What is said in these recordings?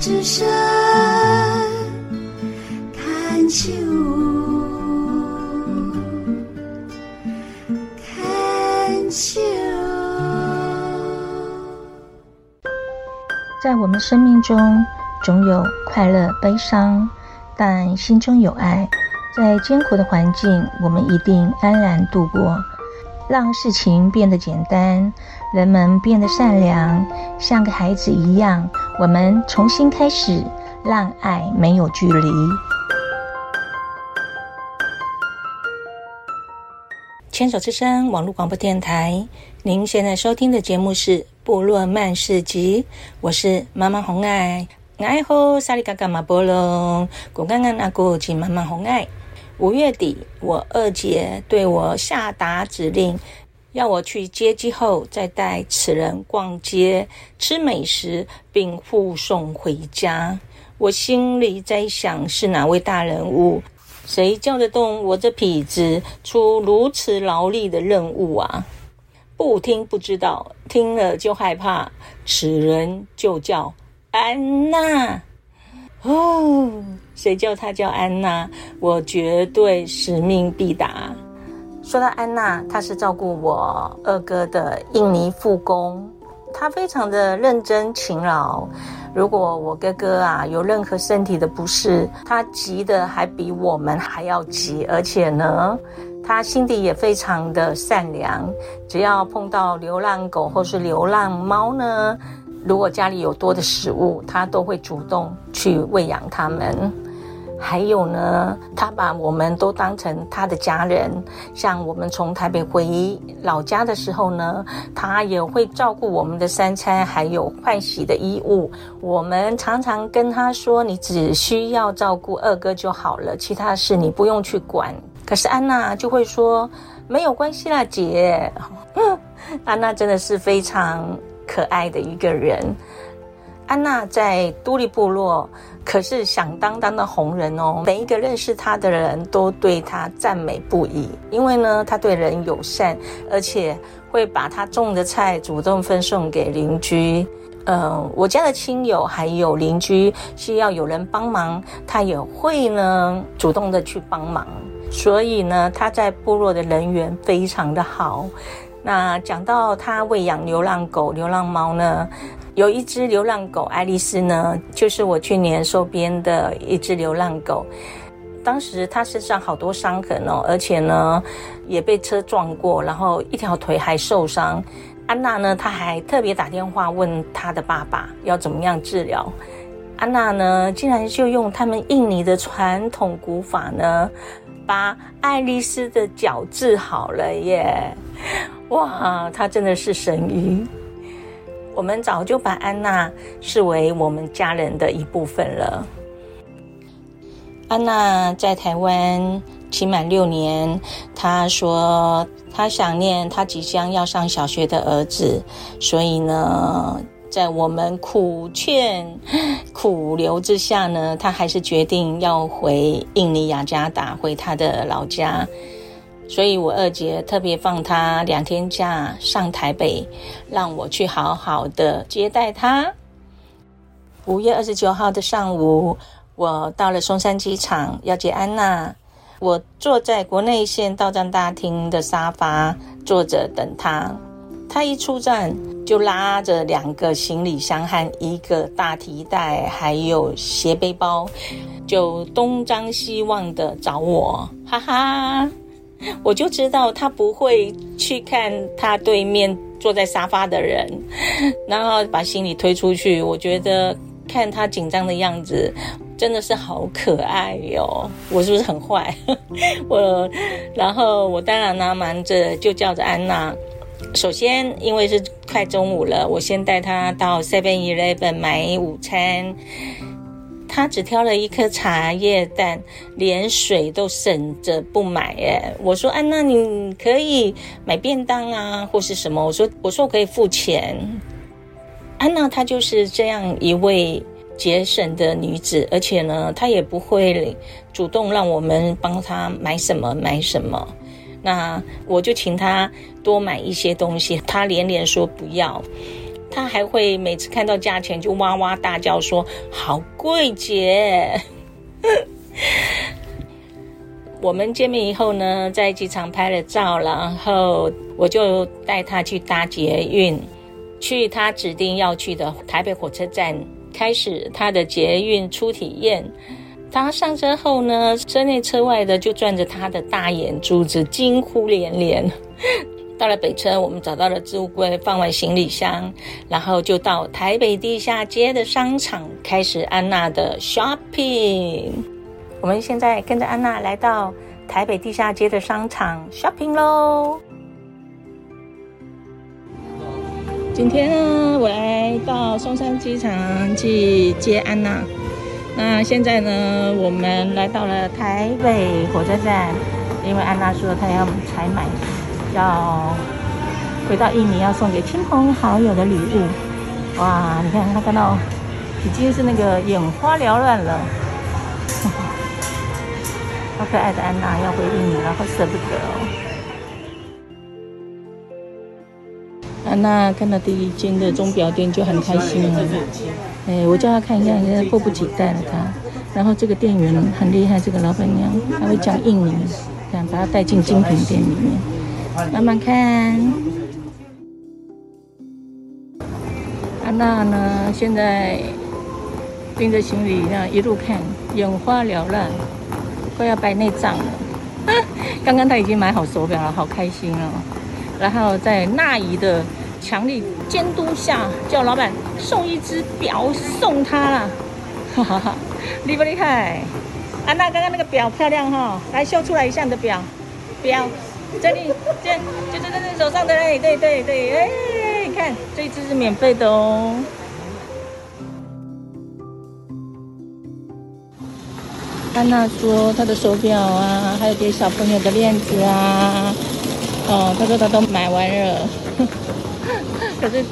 之声看秋，看秋。在我们生命中，总有快乐、悲伤，但心中有爱。在艰苦的环境，我们一定安然度过。让事情变得简单，人们变得善良，像个孩子一样。我们重新开始，让爱没有距离。牵手之声网络广播电台，您现在收听的节目是《部落漫市集》，我是妈妈红爱。爱好萨里嘎嘎马波隆，古干干那古吉妈妈红爱。五月底，我二姐对我下达指令，要我去接机后再带此人逛街、吃美食，并护送回家。我心里在想，是哪位大人物？谁叫得动我这痞子出如此劳力的任务啊？不听不知道，听了就害怕。此人就叫安娜。哦，谁叫她叫安娜？我绝对使命必达。说到安娜，她是照顾我二哥的印尼副工，她非常的认真勤劳。如果我哥哥啊有任何身体的不适，她急得还比我们还要急，而且呢，她心地也非常的善良。只要碰到流浪狗或是流浪猫呢，如果家里有多的食物，他都会主动去喂养它们。还有呢，他把我们都当成他的家人。像我们从台北回老家的时候呢，他也会照顾我们的三餐，还有换洗的衣物。我们常常跟他说：“你只需要照顾二哥就好了，其他事你不用去管。”可是安娜就会说：“没有关系啦，姐。”安娜真的是非常。可爱的一个人，安娜在都立部落可是响当当的红人哦。每一个认识她的人都对她赞美不已，因为呢，她对人友善，而且会把她种的菜主动分送给邻居。呃，我家的亲友还有邻居需要有人帮忙，她也会呢主动的去帮忙。所以呢，她在部落的人缘非常的好。那讲到他喂养流浪狗、流浪猫呢，有一只流浪狗爱丽丝呢，就是我去年收编的一只流浪狗。当时它身上好多伤痕哦，而且呢也被车撞过，然后一条腿还受伤。安娜呢，她还特别打电话问她的爸爸要怎么样治疗。安娜呢，竟然就用他们印尼的传统古法呢，把爱丽丝的脚治好了耶。哇，他真的是神医！我们早就把安娜视为我们家人的一部分了。安娜在台湾期满六年，她说她想念她即将要上小学的儿子，所以呢，在我们苦劝、苦留之下呢，她还是决定要回印尼雅加达，回她的老家。所以，我二姐特别放她两天假上台北，让我去好好的接待她。五月二十九号的上午，我到了松山机场要接安娜。我坐在国内线到站大厅的沙发坐着等她。她一出站就拉着两个行李箱和一个大提袋，还有斜背包，就东张西望的找我，哈哈。我就知道他不会去看他对面坐在沙发的人，然后把行李推出去。我觉得看他紧张的样子，真的是好可爱哟。我是不是很坏？我，然后我当然呢，忙着就叫着安娜。首先，因为是快中午了，我先带她到 Seven Eleven 买午餐。他只挑了一颗茶叶蛋，连水都省着不买。哎，我说安娜，你可以买便当啊，或是什么？我说，我说我可以付钱。安娜她就是这样一位节省的女子，而且呢，她也不会主动让我们帮她买什么买什么。那我就请她多买一些东西，她连连说不要。他还会每次看到价钱就哇哇大叫说：“好贵，姐！” 我们见面以后呢，在机场拍了照，然后我就带他去搭捷运，去他指定要去的台北火车站，开始他的捷运初体验。他上车后呢，车内车外的就转着他的大眼珠子，惊呼连连。到了北车，我们找到了置物柜，放完行李箱，然后就到台北地下街的商场，开始安娜的 shopping。我们现在跟着安娜来到台北地下街的商场 shopping 喽。今天呢，我来到松山机场去接安娜。那现在呢，我们来到了台北火车站，因为安娜说她要采买，要回到印尼要送给亲朋好友的礼物。哇，你看他看到已经是那个眼花缭乱了，好可爱的安娜要回印尼了，好舍不得哦。安娜看到第一间的钟表店就很开心了。哎，我叫她看一下，现在迫不及待了她。然后这个店员很厉害，这个老板娘她会讲印尼，这样把她带进精品店里面，慢慢看。安娜呢，现在拎着行李，那一路看，眼花缭乱，快要白内障了。刚刚她已经买好手表了，好开心哦。然后在娜姨的强力监督下，叫老板送一只表送他了，哈哈哈，厉不厉害？安娜刚刚那个表漂亮哈、哦，来秀出来一下你的表，表，这里，这就在这手上的嘞，对对对，哎，看这一只是免费的哦。安娜说她的手表啊，还有给小朋友的链子啊。哦，她说她都买完了，可是，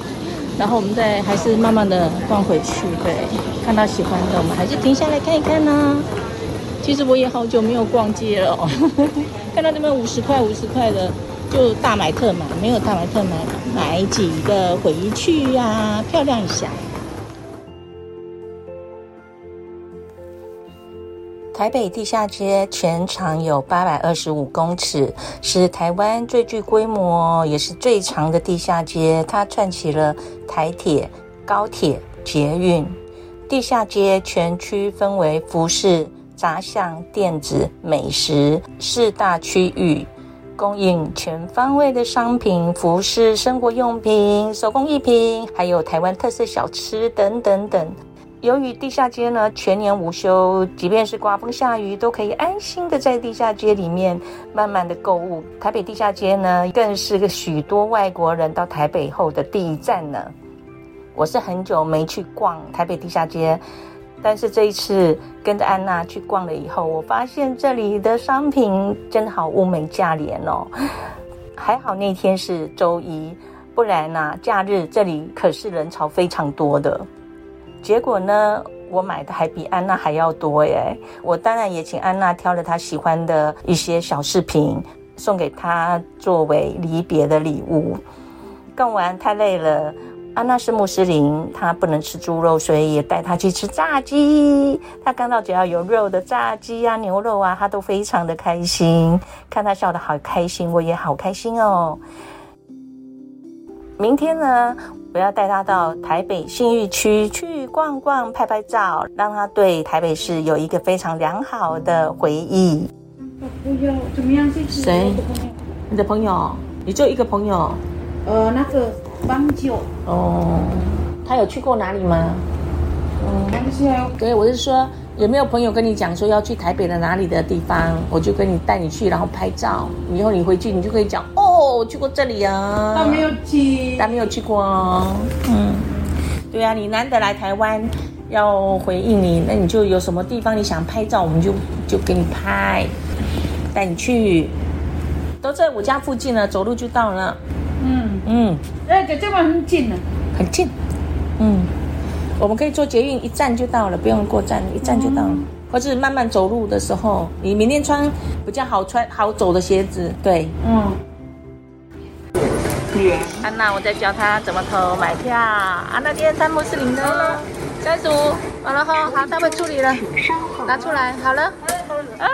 然后我们再还是慢慢的逛回去，对，看到喜欢的，我们还是停下来看一看呢、其实我也好久没有逛街了，看到那边五十块、五十块的，就大买特买，没有大买特买，买几个回去呀、漂亮一下。台北地下街全长有八百二十五公尺，是台湾最具规模也是最长的地下街。它串起了台铁、高铁、捷运。地下街全区分为服饰、杂项、电子、美食四大区域，供应全方位的商品、服饰、生活用品、手工艺品，还有台湾特色小吃等等等。由于地下街呢全年无休，即便是刮风下雨，都可以安心的在地下街里面慢慢的购物。台北地下街呢，更是个许多外国人到台北后的第一站呢。我是很久没去逛台北地下街，但是这一次跟着安娜去逛了以后，我发现这里的商品真的好物美价廉哦。还好那天是周一，不然呢，假日这里可是人潮非常多的。结果呢，我买的还比安娜还要多耶！我当然也请安娜挑了她喜欢的一些小饰品，送给她作为离别的礼物。逛完太累了，安娜是穆斯林，她不能吃猪肉，所以也带她去吃炸鸡。她看到只要有肉的炸鸡啊、牛肉啊，她都非常的开心。看她笑得好开心，我也好开心哦。明天呢，我要带她到台北信义区去逛逛、拍拍照，让她对台北市有一个非常良好的回忆。不要怎么样？谁？你的朋友？你就一个朋友？呃，那个邦九。哦，他有去过哪里吗？嗯，那些。对，我是说。有没有朋友跟你讲说要去台北的哪里的地方？我就跟你带你去，然后拍照。以后你回去，你就可以讲哦，我去过这里啊。他没有去，他没有去过哦。嗯，对啊，你难得来台湾，要回应你，那你就有什么地方你想拍照，我们就就给你拍，带你去。都在我家附近了，走路就到了。嗯嗯，哎，这这边很近呢，很近。嗯。我们可以坐捷运，一站就到了，不用过站，一站就到了。嗯、或是慢慢走路的时候，你明天穿比较好穿好走的鞋子，对。嗯。安娜，我在教他怎么投买票。安娜，今天三穆斯林的三十五，完了哈，好，他会处理了，拿出来，好了，啊，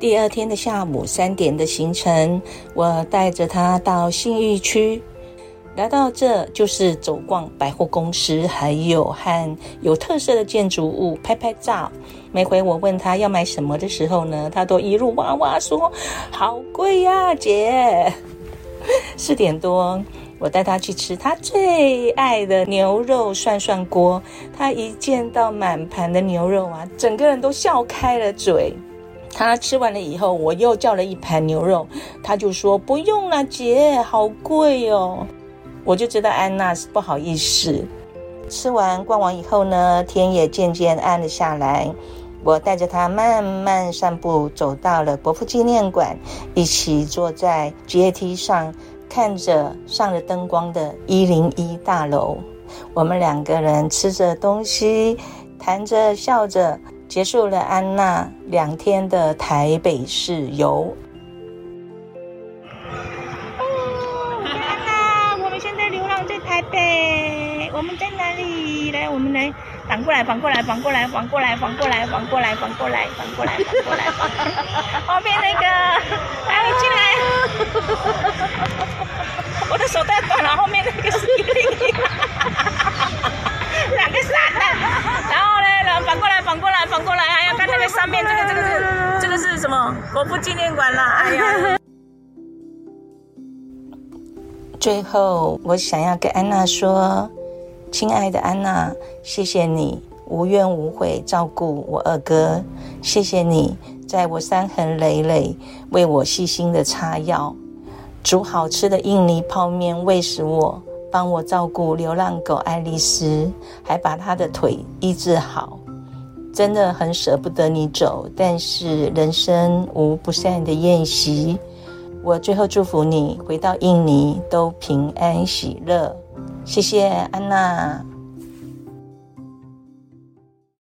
第二天的下午三点的行程，我带着她到信义区。来到这就是走逛百货公司，还有和有特色的建筑物拍拍照。每回我问他要买什么的时候呢，他都一路哇哇说：“好贵呀，姐！” 四点多，我带他去吃他最爱的牛肉涮涮锅。他一见到满盘的牛肉啊，整个人都笑开了嘴。他吃完了以后，我又叫了一盘牛肉，他就说：“不用了，姐，好贵哦。”我就知道安娜是不好意思。吃完逛完以后呢，天也渐渐暗了下来。我带着她慢慢散步，走到了国父纪念馆，一起坐在阶梯上，看着上了灯光的一零一大楼。我们两个人吃着东西，谈着笑着，结束了安娜两天的台北市游。我们在哪里？来，我们来反过来，反过来，反过来，反过来，反过来，反过来，反过来，反过来，反过来，后面那个，来，你进来。我的手太短了，后面那个是一零一，两个傻蛋。然后呢，然后反过来，反过来，反过来，还要看那个上面这个，这个是，这个是什么？国父纪念馆啦。哎呀。最后，我想要跟安娜说。亲爱的安娜，谢谢你无怨无悔照顾我二哥，谢谢你在我伤痕累累为我细心的擦药，煮好吃的印尼泡面喂食我，帮我照顾流浪狗爱丽丝，还把她的腿医治好，真的很舍不得你走，但是人生无不散的宴席，我最后祝福你回到印尼都平安喜乐。谢谢安娜。